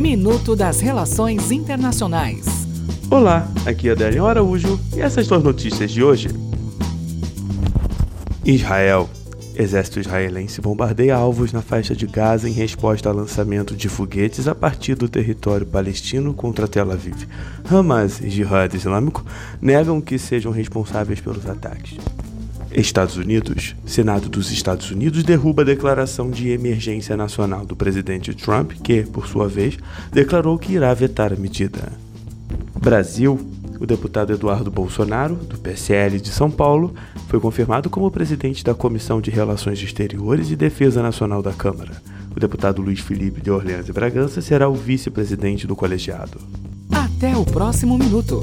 Minuto das Relações Internacionais. Olá, aqui é Adélio Araújo e essas duas notícias de hoje. Israel. Exército israelense bombardeia alvos na faixa de Gaza em resposta ao lançamento de foguetes a partir do território palestino contra Tel Aviv. Hamas e Jihad Islâmico negam que sejam responsáveis pelos ataques. Estados Unidos. Senado dos Estados Unidos derruba a declaração de emergência nacional do presidente Trump, que, por sua vez, declarou que irá vetar a medida. Brasil. O deputado Eduardo Bolsonaro, do PSL de São Paulo, foi confirmado como presidente da Comissão de Relações Exteriores e Defesa Nacional da Câmara. O deputado Luiz Felipe de Orleans e Bragança será o vice-presidente do colegiado. Até o próximo minuto.